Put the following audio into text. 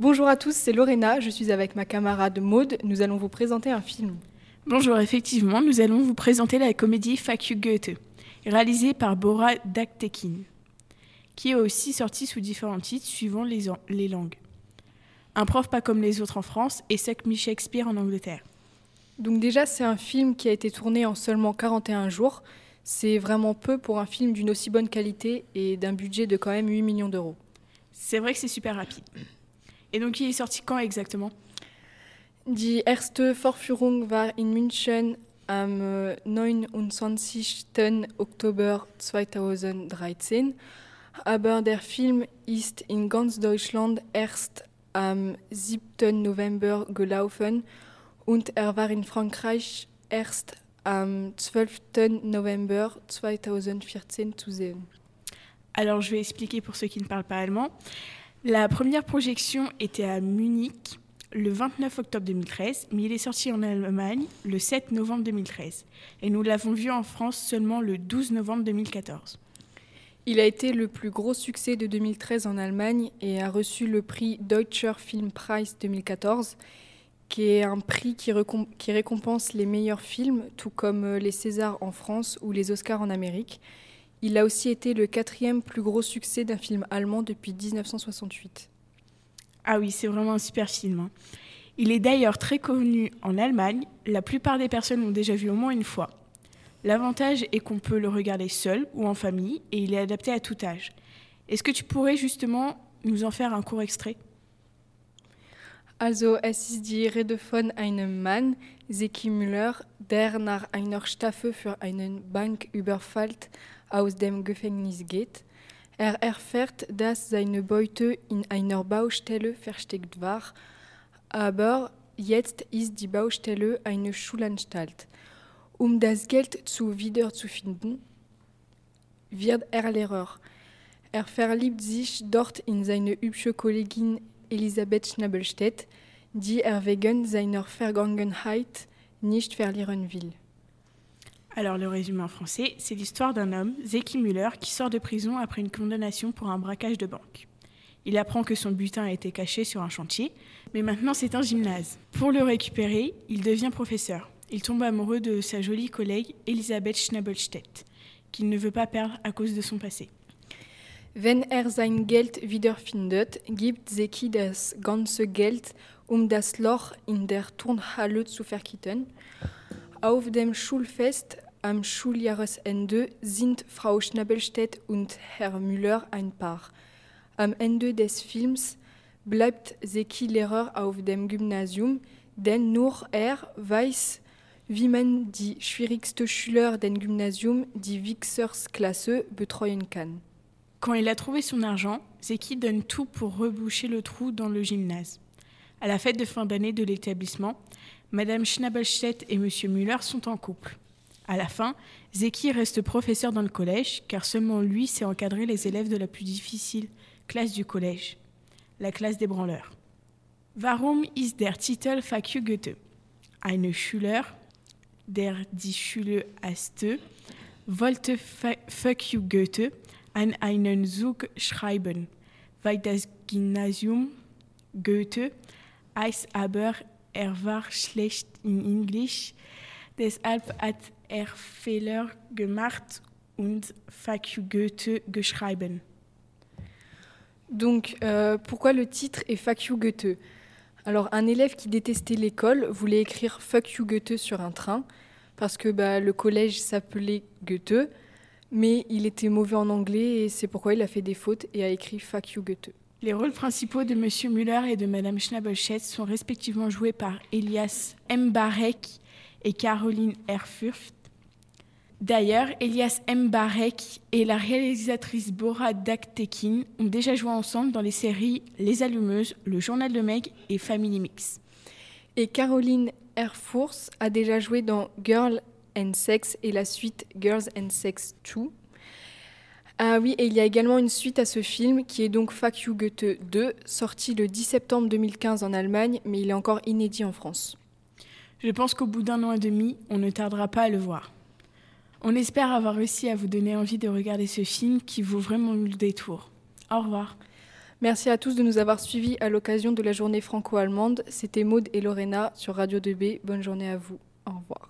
Bonjour à tous, c'est Lorena, je suis avec ma camarade Maude, nous allons vous présenter un film. Bonjour, effectivement, nous allons vous présenter la comédie Fuck You Goethe, réalisée par Bora Daktekin, qui est aussi sortie sous différents titres suivant les, les langues. Un prof pas comme les autres en France et Sec Shakespeare en Angleterre. Donc déjà, c'est un film qui a été tourné en seulement 41 jours. C'est vraiment peu pour un film d'une aussi bonne qualité et d'un budget de quand même 8 millions d'euros. C'est vrai que c'est super rapide. Et donc il est sorti quand exactement? Die erste Vorführung war in München am 29. Oktober 2013, aber der Film ist in ganz Deutschland erst am 7. November gelaufen und er war in Frankreich erst am 12. November 2014 zu sehen. Alors je vais expliquer pour ceux qui ne parlent pas allemand. La première projection était à Munich le 29 octobre 2013, mais il est sorti en Allemagne le 7 novembre 2013. Et nous l'avons vu en France seulement le 12 novembre 2014. Il a été le plus gros succès de 2013 en Allemagne et a reçu le prix Deutscher Filmpreis 2014, qui est un prix qui, récompense les meilleurs films, tout comme les Césars en France ou les Oscars en Amérique. Il a aussi été le quatrième plus gros succès d'un film allemand depuis 1968. Ah oui, c'est vraiment un super film. Hein. Il est d'ailleurs très connu en Allemagne. La plupart des personnes l'ont déjà vu au moins une fois. L'avantage est qu'on peut le regarder seul ou en famille et il est adapté à tout âge. Est-ce que tu pourrais justement nous en faire un court extrait? Also, es ist die Rede von einem Mann, Zeki Müller, der nach einer Staffel für einen Banküberfall aus dem Gefängnis geht. Er erfährt, dass seine Beute in einer Baustelle versteckt war, aber jetzt ist die Baustelle eine Schulanstalt. Um das Geld zu wiederzufinden, wird er Lehrer. Er verliebt sich dort in seine hübsche Kollegin Elisabeth Schnabelstedt, die er wegen seiner Vergangenheit nicht verlieren will. Alors le résumé en français, c'est l'histoire d'un homme, Zeki Müller, qui sort de prison après une condamnation pour un braquage de banque. Il apprend que son butin a été caché sur un chantier, mais maintenant c'est un gymnase. Pour le récupérer, il devient professeur. Il tombe amoureux de sa jolie collègue Elisabeth Schnabelstedt, qu'il ne veut pas perdre à cause de son passé. Wenn er sein Geld wiederfindet, gibt Zeki das ganze Geld, um das Loch in der Turnhalle zu. Auf dem Schulfest am Schuljahresende sind Frau Schnabelstedt und Herr Müller ein Paar. Am Ende des Films bleibt Zeki Lehrer auf dem Gymnasium, denn nur er weiß, wie man die schwierigste Schüler den Gymnasium, die Wixersklasse, betreuen kann. Quand il a trouvé son argent, Zeki donne tout pour reboucher le trou dans le gymnase. À la fête de fin d'année de l'établissement, Madame Schnabelstedt et Monsieur Müller sont en couple. À la fin, Zeki reste professeur dans le collège, car seulement lui sait encadrer les élèves de la plus difficile classe du collège, la classe des branleurs. Warum ist der Titel you Goethe? Eine Schüler, der die Schule hasste, wollte you Goethe an einen Zug schreiben, weil das Gymnasium Goethe heißt aber er war schlecht in Englisch, deshalb hat er Fehler gemacht und Goethe geschrieben. Donc, euh, pourquoi le titre est Fuck you Goethe Alors, un élève qui détestait l'école voulait écrire Fuck you Goethe sur un train, parce que bah, le collège s'appelait Goethe, mais il était mauvais en anglais et c'est pourquoi il a fait des fautes et a écrit Fuck you Goethe. Les rôles principaux de Monsieur Müller et de Madame Schnabelschetz sont respectivement joués par Elias Mbarek et Caroline Erfurt. D'ailleurs, Elias Mbarek et la réalisatrice Bora Daktekin ont déjà joué ensemble dans les séries Les Allumeuses, Le Journal de Meg et Family Mix. Et Caroline Erfurt a déjà joué dans Girl and Sex et la suite Girls and Sex 2. Ah oui, et il y a également une suite à ce film qui est donc Fuck You Goethe 2, sorti le 10 septembre 2015 en Allemagne, mais il est encore inédit en France. Je pense qu'au bout d'un an et demi, on ne tardera pas à le voir. On espère avoir réussi à vous donner envie de regarder ce film qui vaut vraiment le détour. Au revoir. Merci à tous de nous avoir suivis à l'occasion de la journée franco-allemande. C'était Maude et Lorena sur Radio 2B. Bonne journée à vous. Au revoir.